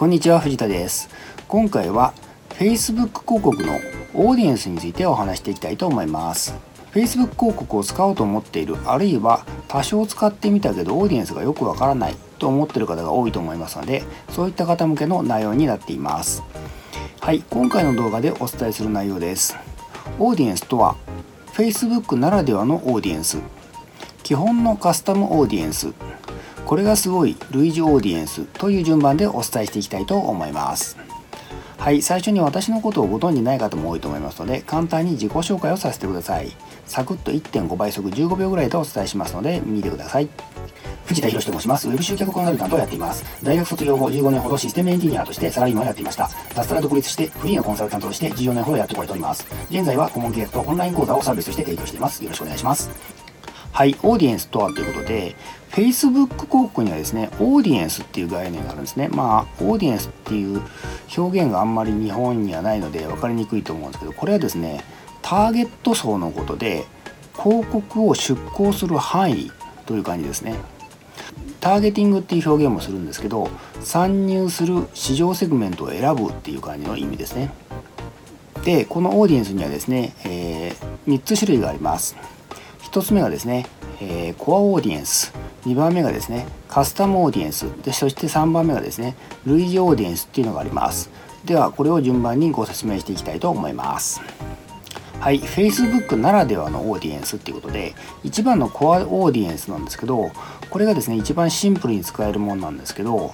こんにちは藤田です。今回は Facebook 広告のオーディエンスについてお話していきたいと思います。Facebook 広告を使おうと思っているあるいは多少使ってみたけどオーディエンスがよくわからないと思っている方が多いと思いますのでそういった方向けの内容になっています。はい今回の動画でお伝えする内容です。オーディエンスとは Facebook ならではのオーディエンス。基本のカスタムオーディエンス。これがすごい類似オーディエンスという順番でお伝えしていきたいと思いますはい最初に私のことをご存じない方も多いと思いますので簡単に自己紹介をさせてくださいサクッと1.5倍速15秒ぐらいでお伝えしますので見てください藤田博と申します。ウェブ集客コンサルタントをやっています。大学卒業後15年ほどシステムエンジニアとしてサラリーマンをやっていました。脱サラ独立してフリーのコンサルタントとして14年ほどやってこれております。現在は顧問契約とオンライン講座をサービスとして提供しています。よろしくお願いします。はい、オーディエンスとはということで、Facebook 広告にはですね、オーディエンスっていう概念があるんですね。まあ、オーディエンスっていう表現があんまり日本にはないので分かりにくいと思うんですけど、これはですね、ターゲット層のことで、広告を出稿する範囲という感じですね。ターゲティングっていう表現もするんですけど、参入する市場セグメントを選ぶっていう感じの意味ですね。で、このオーディエンスにはですね、えー、3つ種類があります。1つ目がですね、えー、コアオーディエンス。2番目がですねカスタムオーディエンス。でそして3番目がですね類似オーディエンスっていうのがあります。ではこれを順番にご説明していきたいと思います。はい Facebook ならではのオーディエンスっていうことで一番のコアオーディエンスなんですけどこれがですね一番シンプルに使えるものなんですけど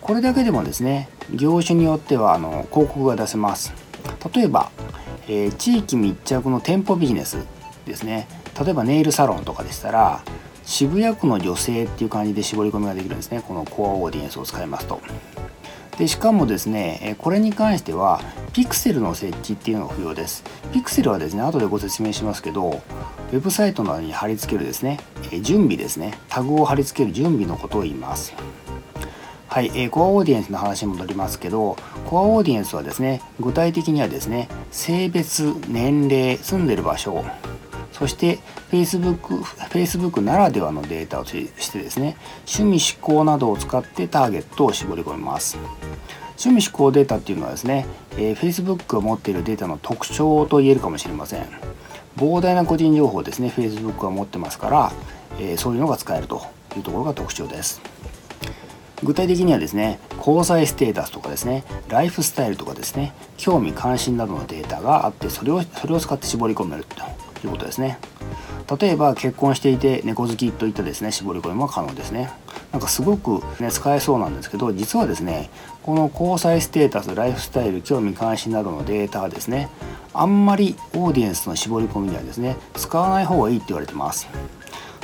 これだけでもですね業種によってはあの広告が出せます。例えば、えー、地域密着の店舗ビジネスですね。例えばネイルサロンとかでしたら渋谷区の女性っていう感じで絞り込みができるんですね。このコアオーディエンスを使いますと。でしかもですねこれに関してはピクセルの設置っていうのが不要です。ピクセルはですね後でご説明しますけどウェブサイトなどに貼り付けるですね準備ですね。タグを貼り付ける準備のことを言います。はい、えー、コアオーディエンスの話に戻りますけどコアオーディエンスはですね具体的にはですね性別年齢住んでる場所そして Facebook, Facebook ならではのデータをしてですね趣味思考などを使ってターゲットを絞り込みます。趣味思考データっていうのはですね、えー、Facebook が持っているデータの特徴と言えるかもしれません。膨大な個人情報ですね Facebook が持ってますから、えー、そういうのが使えるというところが特徴です。具体的にはですね交際ステータスとかですねライフスタイルとかですね興味関心などのデータがあってそれをそれを使って絞り込めると。いうことですね。例えば結婚していて猫好きといったですね絞り込みも可能ですね。なんかすごく、ね、使えそうなんですけど実はですねこの交際ステータスライフスタイル興味関心などのデータはですねあんまりオーディエンスの絞り込みにはですね使わない方がいいって言われてます。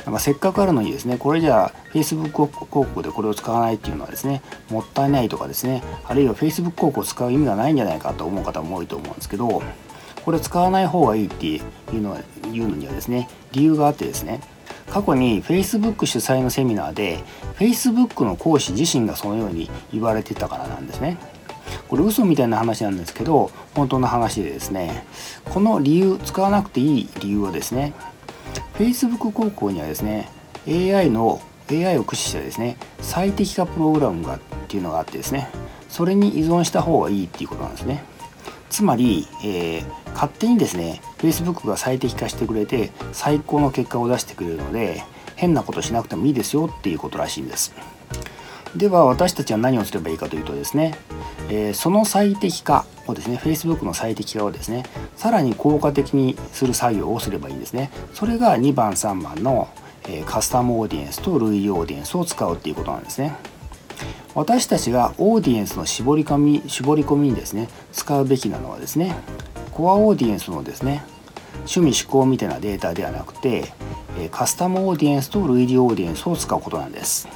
なんかせっかくあるのにですねこれじゃあ Facebook 広告でこれを使わないっていうのはですねもったいないとかですねあるいは Facebook 広告を使う意味がないんじゃないかと思う方も多いと思うんですけどこれ使わない方がいいっていうのは言うのにはですね理由があってですね過去に Facebook 主催のセミナーで Facebook の講師自身がそのように言われてたからなんですね。これ嘘みたいな話なんですけど本当の話でですねこの理由使わなくていい理由はですね Facebook 広告にはですね AI の AI を駆使したですね最適化プログラムがっていうのがあってですねそれに依存した方がいいっていうことなんですね。つまり、えー、勝手にですね Facebook が最適化してくれて最高の結果を出してくれるので変なことしなくてもいいですよっていうことらしいんです。では私たちは何をすればいいかというとですね、えー、その最適化をですね Facebook の最適化をですねさらに効果的にする作業をすればいいんですね。それが2番3番の、えー、カスタムオーディエンスと類オーディエンスを使うっていうことなんですね。私たちがオーディエンスの絞り込み絞り込みにですね使うべきなのはですねコアオーディエンスのですね趣味思考みたいなデータではなくてカスタムオーディエンスと類似オーディエンスを使うことなんです。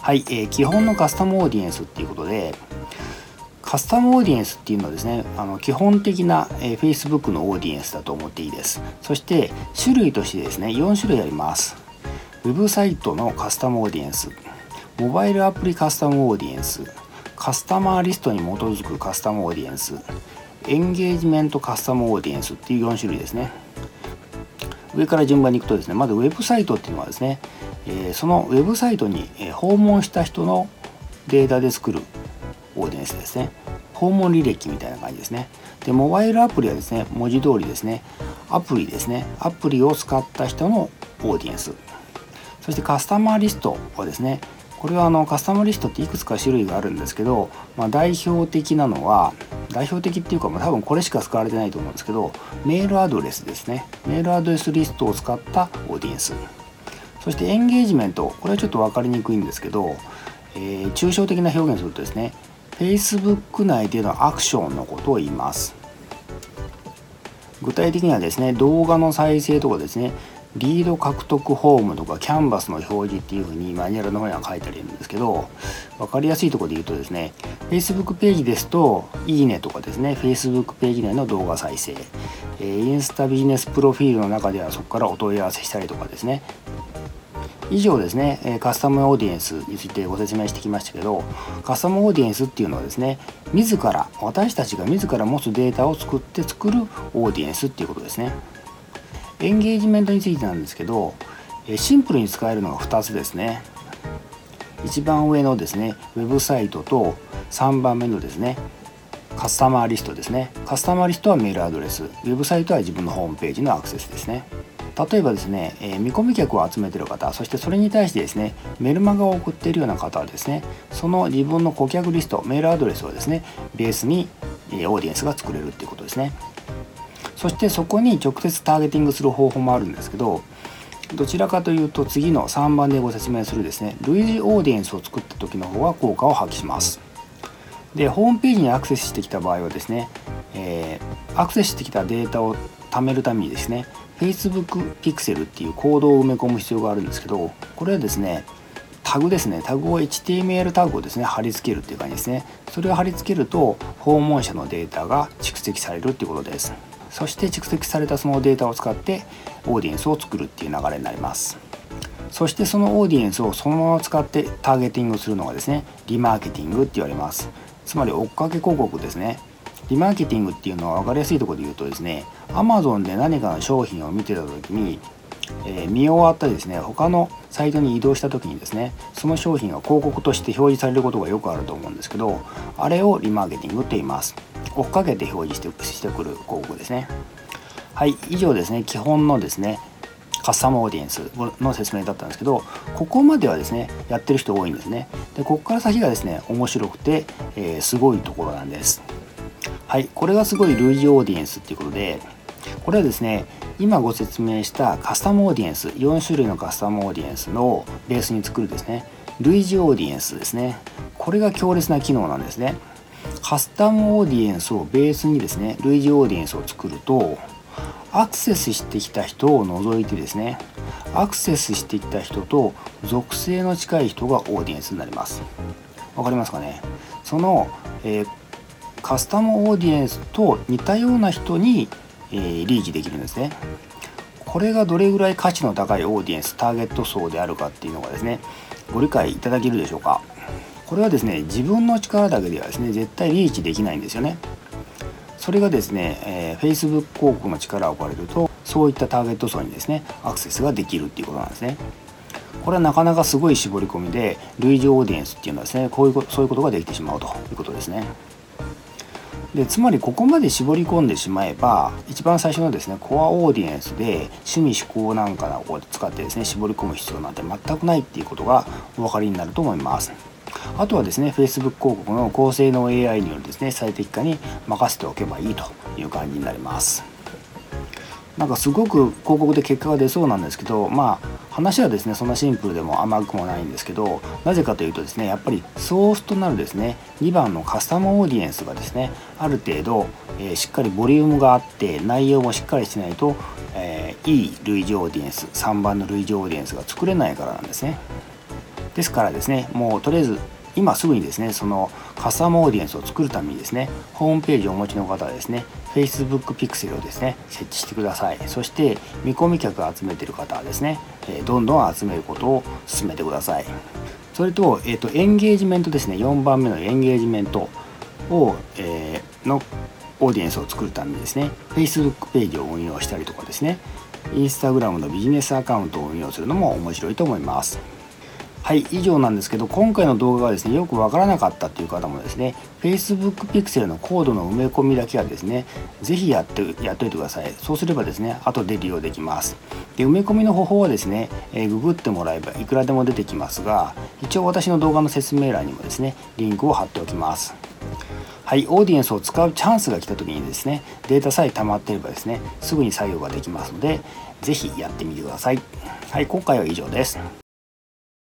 はい、えー、基本のカスタムオーディエンスっていうことでカスタムオーディエンスっていうのはですねあの基本的な、え、Facebook のオーディエンスだと思っていいです。そして種類としてですね4種類あります。ウェブサイトのカスタムオーディエンス。モバイルアプリカスタムオーディエンスカスタマーリストに基づくカスタムオーディエンスエンゲージメントカスタムオーディエンスっていう4種類ですね。上から順番にいくとですねまずウェブサイトっていうのはですね、えそのウェブサイトに訪問した人のデータで作るオーディエンスですね。訪問履歴みたいな感じですね。でモバイルアプリはですね文字通りですねアプリですねアプリを使った人のオーディエンス。そしてカスタマーリストはですねこれはあのカスタマーリストっていくつか種類があるんですけど、まあ、代表的なのは代表的っていうか、まあ、多分これしか使われてないと思うんですけどメールアドレスですね。メールアドレスリストを使ったオーディエンス。そしてエンゲージメント。これはちょっと分かりにくいんですけど、えー、抽象的な表現するとですね Facebook 内でのアクションのことを言います。具体的にはですね動画の再生とかですねリード獲得フォームとかキャンバスの表示っていうふうにマニュアルの方には書いてあるんですけど分かりやすいところで言うとですね Facebook ページですといいねとかですね Facebook ページ内の動画再生、え、インスタビジネスプロフィールの中ではそこからお問い合わせしたりとかですね。以上ですねカスタムオーディエンスについてご説明してきましたけどカスタムオーディエンスっていうのはですね自ら私たちが自ら持つデータを作って作るオーディエンスっていうことですね。エンゲージメントについてなんですけどシンプルに使えるのが2つですね。一番上のですねウェブサイトと3番目のですねカスタマーリストですね。カスタマーリストはメールアドレス。ウェブサイトは自分のホームページのアクセスですね。例えばですね、えー、見込み客を集めてる方そしてそれに対してですねメルマガを送っているような方はですねその自分の顧客リストメールアドレスをですねベースに、えー、オーディエンスが作れるっていうことですね。そしてそこに直接ターゲティングする方法もあるんですけどどちらかというと次の3番でご説明するですね類似オーディエンスを作った時の方が効果を発揮します。でホームページにアクセスしてきた場合はですね、えー、アクセスしてきたデータを貯めるためにですね Facebook Pixel っていうコードを埋め込む必要があるんですけどこれはですねタグですねタグを HTML タグをですね貼り付けるっていう感じですね。それを貼り付けると訪問者のデータが蓄積されるっていうことです。そして蓄積されたそのデータを使ってオーディエンスを作るっていう流れになります。そしてそのオーディエンスをそのまま使ってターゲティングするのがですねリマーケティングって言われます。つまり追っかけ広告ですね。リマーケティングっていうのは分かりやすいところで言うとですね Amazon で何かの商品を見てた時に、えー、見終わったですね他のサイトに移動した時にですねその商品が広告として表示されることがよくあると思うんですけどあれをリマーケティングと言います。追っかけて表示してしてくる広告ですね。はい以上ですね。基本のですねカスタムオーディエンスの説明だったんですけどここまではですねやってる人多いんですね。でここから先がですね面白くて、えー、すごいところなんです。はいこれがすごい類似オーディエンスっていうことでこれはですね今ご説明したカスタムオーディエンス4種類のカスタムオーディエンスのベースに作るですね類似オーディエンスですね。これが強烈な機能なんですね。カスタムオーディエンスをベースにですね類似オーディエンスを作るとアクセスしてきた人を除いてですねアクセスしてきた人と属性の近い人がオーディエンスになります。わかりますかね？その、えー、カスタムオーディエンスと似たような人に、えー、リーチできるんですね。これがどれぐらい価値の高いオーディエンスターゲット層であるかっていうのがですねご理解いただけるでしょうか？これはですね自分の力だけではですね絶対リーチできないんですよね。それがですね、えー、Facebook 広告の力を借りるとそういったターゲット層にですねアクセスができるっていうことなんですね。これはなかなかすごい絞り込みで類似オーディエンスっていうのはですねこういうそういうことができてしまうということですね。でつまりここまで絞り込んでしまえば一番最初のですねコアオーディエンスで趣味思考なんかを使ってですね絞り込む必要なんて全くないっていうことがお分かりになると思います。あとはですね Facebook 広告の高性能 AI によるですね最適化に任せておけばいいという感じになります。なんかすごく広告で結果が出そうなんですけどまあ話はですねそんなシンプルでも甘くもないんですけどなぜかというとですねやっぱりソースとなるですね2番のカスタムオーディエンスがですねある程度、えー、しっかりボリュームがあって内容もしっかりしないと、えー、いい類似オーディエンス3番の類似オーディエンスが作れないからなんですね。ですからですねもうとりあえず今すぐにですねそのカスタムオーディエンスを作るためにですねホームページをお持ちの方はですね Facebook Pixel をですね設置してください。そして見込み客を集めている方はですねどんどん集めることを進めてください。それと,、えーと、エンゲージメントですね4番目のエンゲージメントを、えー、のオーディエンスを作るためにですね Facebook ページを運用したりとかですね Instagram のビジネスアカウントを運用するのも面白いと思います。はい以上なんですけど今回の動画がですねよくわからなかったという方もですね Facebook Pixel のコードの埋め込みだけはですね是非やってやっといてください。そうすればですね後で利用できます。で埋め込みの方法はですね、えー、ググってもらえばいくらでも出てきますが一応私の動画の説明欄にもですねリンクを貼っておきます。はい、オーディエンスを使うチャンスが来た時にですねデータさえ溜まっていればですねすぐに作業ができますので是非やってみてください。はい今回は以上です。